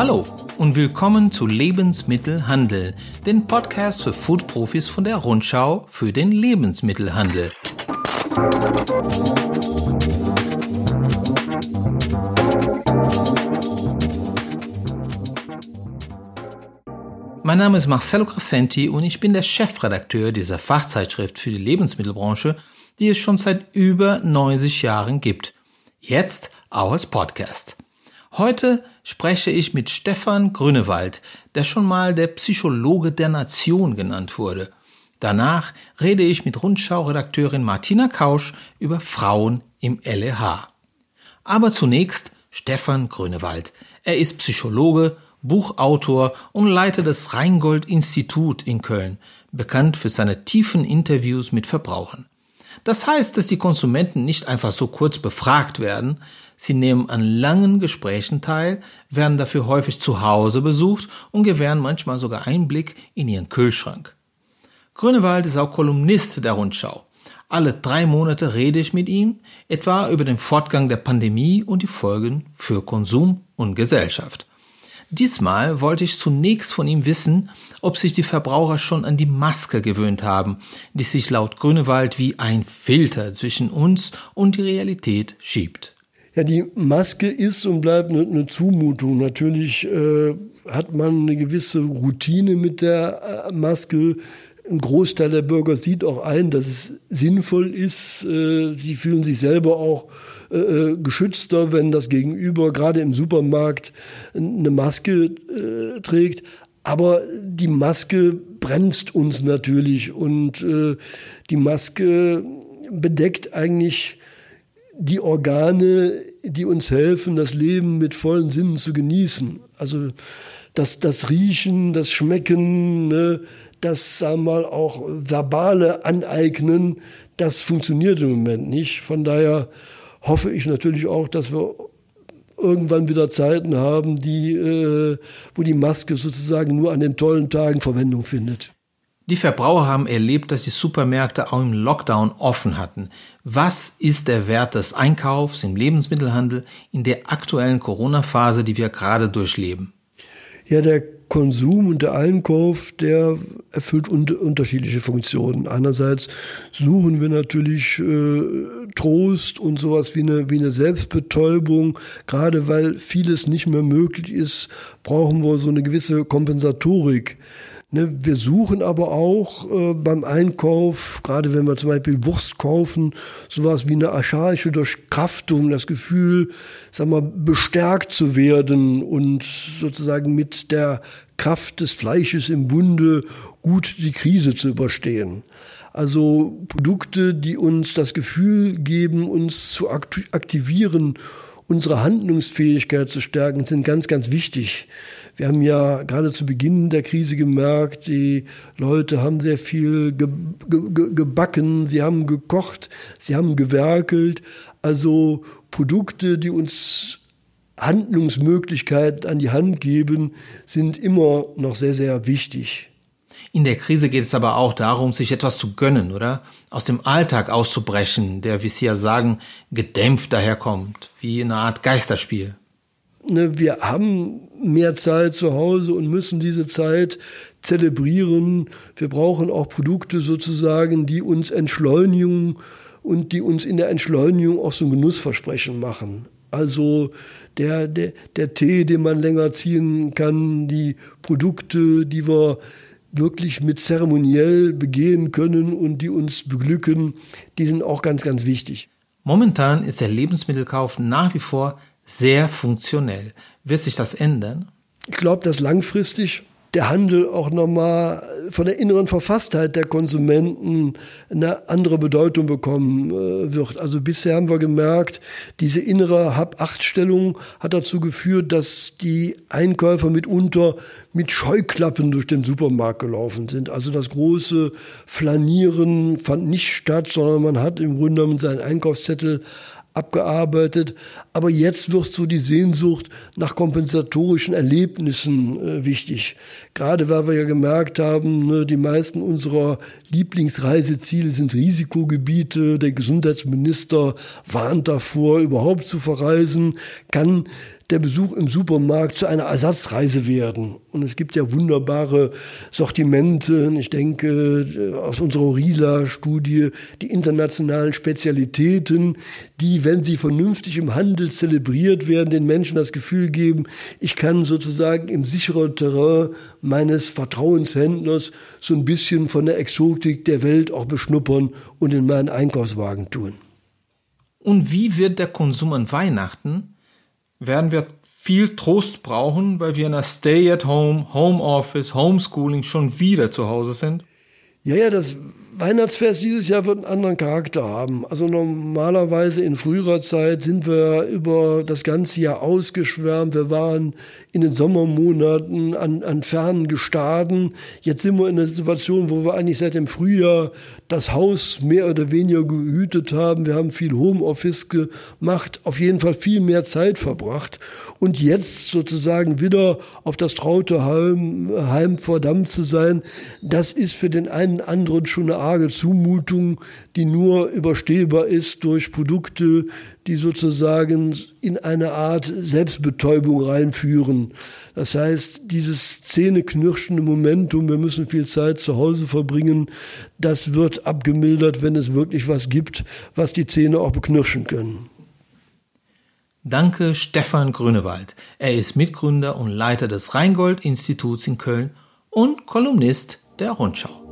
Hallo und willkommen zu Lebensmittelhandel, den Podcast für Foodprofis von der Rundschau für den Lebensmittelhandel. Mein Name ist Marcello Crescenti und ich bin der Chefredakteur dieser Fachzeitschrift für die Lebensmittelbranche, die es schon seit über 90 Jahren gibt. Jetzt auch als Podcast. Heute spreche ich mit Stefan Grünewald, der schon mal der Psychologe der Nation genannt wurde. Danach rede ich mit Rundschau-Redakteurin Martina Kausch über Frauen im LEH. Aber zunächst Stefan Grünewald. Er ist Psychologe, Buchautor und Leiter des Rheingold-Institut in Köln, bekannt für seine tiefen Interviews mit Verbrauchern. Das heißt, dass die Konsumenten nicht einfach so kurz befragt werden, sie nehmen an langen Gesprächen teil, werden dafür häufig zu Hause besucht und gewähren manchmal sogar Einblick in ihren Kühlschrank. Grünewald ist auch Kolumnist der Rundschau. Alle drei Monate rede ich mit ihm, etwa über den Fortgang der Pandemie und die Folgen für Konsum und Gesellschaft. Diesmal wollte ich zunächst von ihm wissen, ob sich die Verbraucher schon an die Maske gewöhnt haben, die sich laut Grünewald wie ein Filter zwischen uns und die Realität schiebt. Ja, die Maske ist und bleibt eine, eine Zumutung. Natürlich äh, hat man eine gewisse Routine mit der äh, Maske. Ein Großteil der Bürger sieht auch ein, dass es sinnvoll ist. Äh, sie fühlen sich selber auch äh, geschützter, wenn das Gegenüber gerade im Supermarkt eine Maske trägt. Aber die Maske bremst uns natürlich und die Maske bedeckt eigentlich die Organe, die uns helfen, das Leben mit vollen Sinnen zu genießen. Also das, das Riechen, das Schmecken, ne, das sagen wir mal auch verbale Aneignen, das funktioniert im Moment nicht. Von daher hoffe ich natürlich auch, dass wir irgendwann wieder Zeiten haben, die, äh, wo die Maske sozusagen nur an den tollen Tagen Verwendung findet. Die Verbraucher haben erlebt, dass die Supermärkte auch im Lockdown offen hatten. Was ist der Wert des Einkaufs im Lebensmittelhandel in der aktuellen Corona-Phase, die wir gerade durchleben? Ja, der Konsum und der Einkauf, der erfüllt un unterschiedliche Funktionen. Einerseits suchen wir natürlich äh, Trost und sowas wie eine, wie eine Selbstbetäubung. Gerade weil vieles nicht mehr möglich ist, brauchen wir so eine gewisse Kompensatorik. Ne, wir suchen aber auch äh, beim Einkauf, gerade wenn wir zum Beispiel Wurst kaufen, sowas wie eine archaische Durchkraftung, das Gefühl, sag mal, bestärkt zu werden und sozusagen mit der Kraft des Fleisches im Bunde gut die Krise zu überstehen. Also Produkte, die uns das Gefühl geben, uns zu aktivieren, unsere Handlungsfähigkeit zu stärken, sind ganz, ganz wichtig. Wir haben ja gerade zu Beginn der Krise gemerkt, die Leute haben sehr viel ge ge gebacken, sie haben gekocht, sie haben gewerkelt. Also Produkte, die uns Handlungsmöglichkeiten an die Hand geben, sind immer noch sehr, sehr wichtig. In der Krise geht es aber auch darum, sich etwas zu gönnen, oder? Aus dem Alltag auszubrechen, der, wie Sie ja sagen, gedämpft daherkommt, wie eine Art Geisterspiel ne, wir haben mehr Zeit zu Hause und müssen diese Zeit zelebrieren. Wir brauchen auch Produkte sozusagen, die uns entschleunigen und die uns in der Entschleunigung auch so ein Genussversprechen machen. Also der, der, der Tee, den man länger ziehen kann, die Produkte, die wir wirklich mit zeremoniell begehen können und die uns beglücken, die sind auch ganz, ganz wichtig. Momentan ist der Lebensmittelkauf nach wie vor sehr funktionell. Wird sich das ändern? Ich glaube, dass langfristig der Handel auch nochmal von der inneren Verfasstheit der Konsumenten eine andere Bedeutung bekommen äh, wird. Also bisher haben wir gemerkt, diese innere Hab-Acht-Stellung hat dazu geführt, dass die Einkäufer mitunter mit Scheuklappen durch den Supermarkt gelaufen sind. Also das große Flanieren fand nicht statt, sondern man hat im Grunde genommen seinen Einkaufszettel abgearbeitet. Aber jetzt wird so die Sehnsucht nach kompensatorischen Erlebnissen äh, wichtig. Gerade weil wir ja gemerkt haben, ne, die meisten unserer Lieblingsreiseziele sind Risikogebiete. Der Gesundheitsminister warnt davor, überhaupt zu verreisen. Kann der Besuch im Supermarkt zu einer Ersatzreise werden. Und es gibt ja wunderbare Sortimente. Ich denke, aus unserer RILA-Studie, die internationalen Spezialitäten, die, wenn sie vernünftig im Handel zelebriert werden, den Menschen das Gefühl geben, ich kann sozusagen im sicheren Terrain meines Vertrauenshändlers so ein bisschen von der Exotik der Welt auch beschnuppern und in meinen Einkaufswagen tun. Und wie wird der Konsum an Weihnachten werden wir viel Trost brauchen, weil wir in der Stay-at-Home, Homeoffice, Homeschooling schon wieder zu Hause sind? Ja, ja, das Weihnachtsfest dieses Jahr wird einen anderen Charakter haben. Also normalerweise in früherer Zeit sind wir über das ganze Jahr ausgeschwärmt. Wir waren in den Sommermonaten an, an fernen Gestaden. Jetzt sind wir in einer Situation, wo wir eigentlich seit dem Frühjahr das Haus mehr oder weniger gehütet haben. Wir haben viel Homeoffice gemacht, auf jeden Fall viel mehr Zeit verbracht. Und jetzt sozusagen wieder auf das traute Heim, Heim verdammt zu sein, das ist für den einen anderen schon eine arge Zumutung, die nur überstehbar ist durch Produkte, die sozusagen in eine Art Selbstbetäubung reinführen. Das heißt, dieses zähneknirschende Momentum, wir müssen viel Zeit zu Hause verbringen, das wird abgemildert, wenn es wirklich was gibt, was die Zähne auch beknirschen können. Danke Stefan Grünewald. Er ist Mitgründer und Leiter des Rheingold-Instituts in Köln und Kolumnist der Rundschau.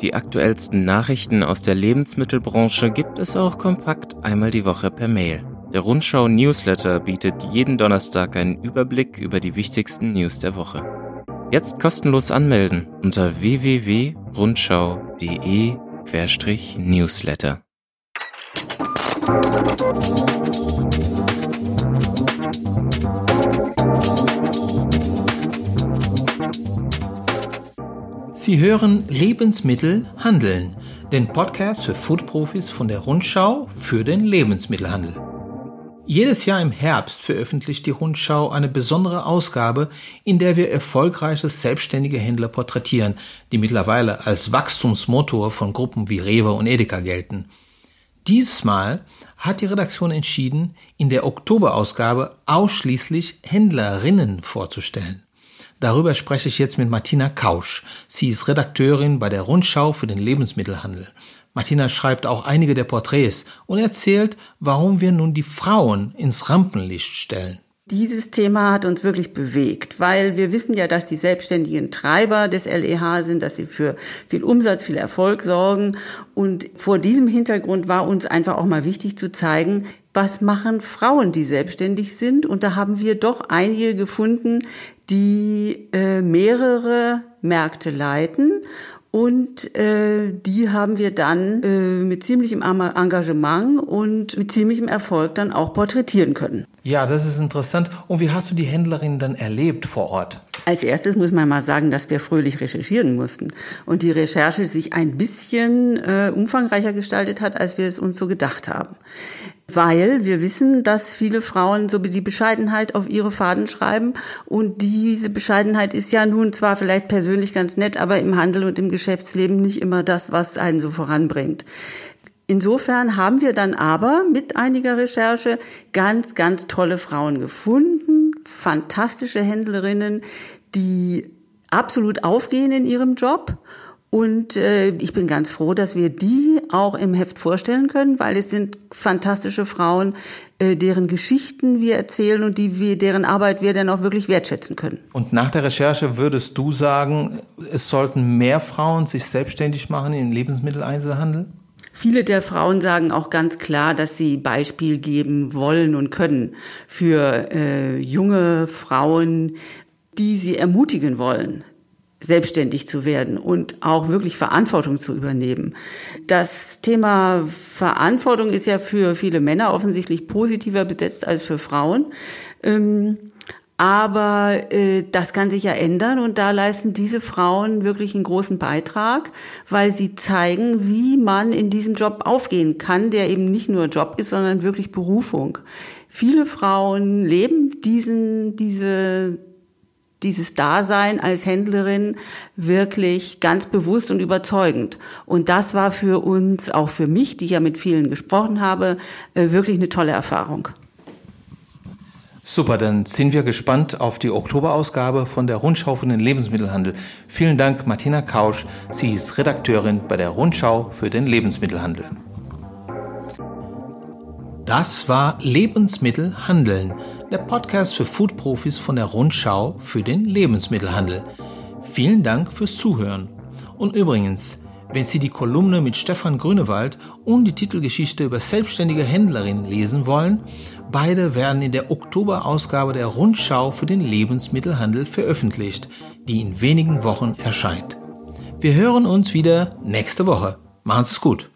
Die aktuellsten Nachrichten aus der Lebensmittelbranche gibt es auch kompakt einmal die Woche per Mail. Der Rundschau Newsletter bietet jeden Donnerstag einen Überblick über die wichtigsten News der Woche. Jetzt kostenlos anmelden unter www.rundschau.de-newsletter. Sie hören Lebensmittel handeln, den Podcast für Foodprofis von der Rundschau für den Lebensmittelhandel. Jedes Jahr im Herbst veröffentlicht die Rundschau eine besondere Ausgabe, in der wir erfolgreiche selbstständige Händler porträtieren, die mittlerweile als Wachstumsmotor von Gruppen wie Rewe und Edeka gelten. Dieses Mal hat die Redaktion entschieden, in der Oktoberausgabe ausschließlich Händlerinnen vorzustellen. Darüber spreche ich jetzt mit Martina Kausch. Sie ist Redakteurin bei der Rundschau für den Lebensmittelhandel. Martina schreibt auch einige der Porträts und erzählt, warum wir nun die Frauen ins Rampenlicht stellen. Dieses Thema hat uns wirklich bewegt, weil wir wissen ja, dass die selbstständigen Treiber des LEH sind, dass sie für viel Umsatz, viel Erfolg sorgen. Und vor diesem Hintergrund war uns einfach auch mal wichtig zu zeigen, was machen Frauen, die selbstständig sind. Und da haben wir doch einige gefunden, die äh, mehrere Märkte leiten und äh, die haben wir dann äh, mit ziemlichem Engagement und mit ziemlichem Erfolg dann auch porträtieren können. Ja, das ist interessant. Und wie hast du die Händlerin dann erlebt vor Ort? Als erstes muss man mal sagen, dass wir fröhlich recherchieren mussten und die Recherche sich ein bisschen äh, umfangreicher gestaltet hat, als wir es uns so gedacht haben weil wir wissen, dass viele Frauen so die Bescheidenheit auf ihre Faden schreiben und diese Bescheidenheit ist ja nun zwar vielleicht persönlich ganz nett, aber im Handel und im Geschäftsleben nicht immer das, was einen so voranbringt. Insofern haben wir dann aber mit einiger Recherche ganz, ganz tolle Frauen gefunden, fantastische Händlerinnen, die absolut aufgehen in ihrem Job und äh, ich bin ganz froh, dass wir die auch im Heft vorstellen können, weil es sind fantastische Frauen, äh, deren Geschichten wir erzählen und die wir, deren Arbeit wir dann auch wirklich wertschätzen können. Und nach der Recherche würdest du sagen, es sollten mehr Frauen sich selbstständig machen im Lebensmitteleinzelhandel? Viele der Frauen sagen auch ganz klar, dass sie Beispiel geben wollen und können für äh, junge Frauen, die sie ermutigen wollen, selbstständig zu werden und auch wirklich Verantwortung zu übernehmen. Das Thema Verantwortung ist ja für viele Männer offensichtlich positiver besetzt als für Frauen. Ähm, aber äh, das kann sich ja ändern und da leisten diese Frauen wirklich einen großen Beitrag, weil sie zeigen, wie man in diesem Job aufgehen kann, der eben nicht nur Job ist, sondern wirklich Berufung. Viele Frauen leben diesen, diese dieses Dasein als Händlerin wirklich ganz bewusst und überzeugend. Und das war für uns, auch für mich, die ich ja mit vielen gesprochen habe, äh, wirklich eine tolle Erfahrung. Super, dann sind wir gespannt auf die Oktoberausgabe von der Rundschau für den Lebensmittelhandel. Vielen Dank, Martina Kausch. Sie ist Redakteurin bei der Rundschau für den Lebensmittelhandel. Das war Lebensmittelhandeln, der Podcast für Foodprofis von der Rundschau für den Lebensmittelhandel. Vielen Dank fürs Zuhören. Und übrigens, wenn Sie die Kolumne mit Stefan Grünewald und die Titelgeschichte über selbstständige Händlerin lesen wollen, beide werden in der Oktoberausgabe der Rundschau für den Lebensmittelhandel veröffentlicht, die in wenigen Wochen erscheint. Wir hören uns wieder nächste Woche. Machen Sie es gut.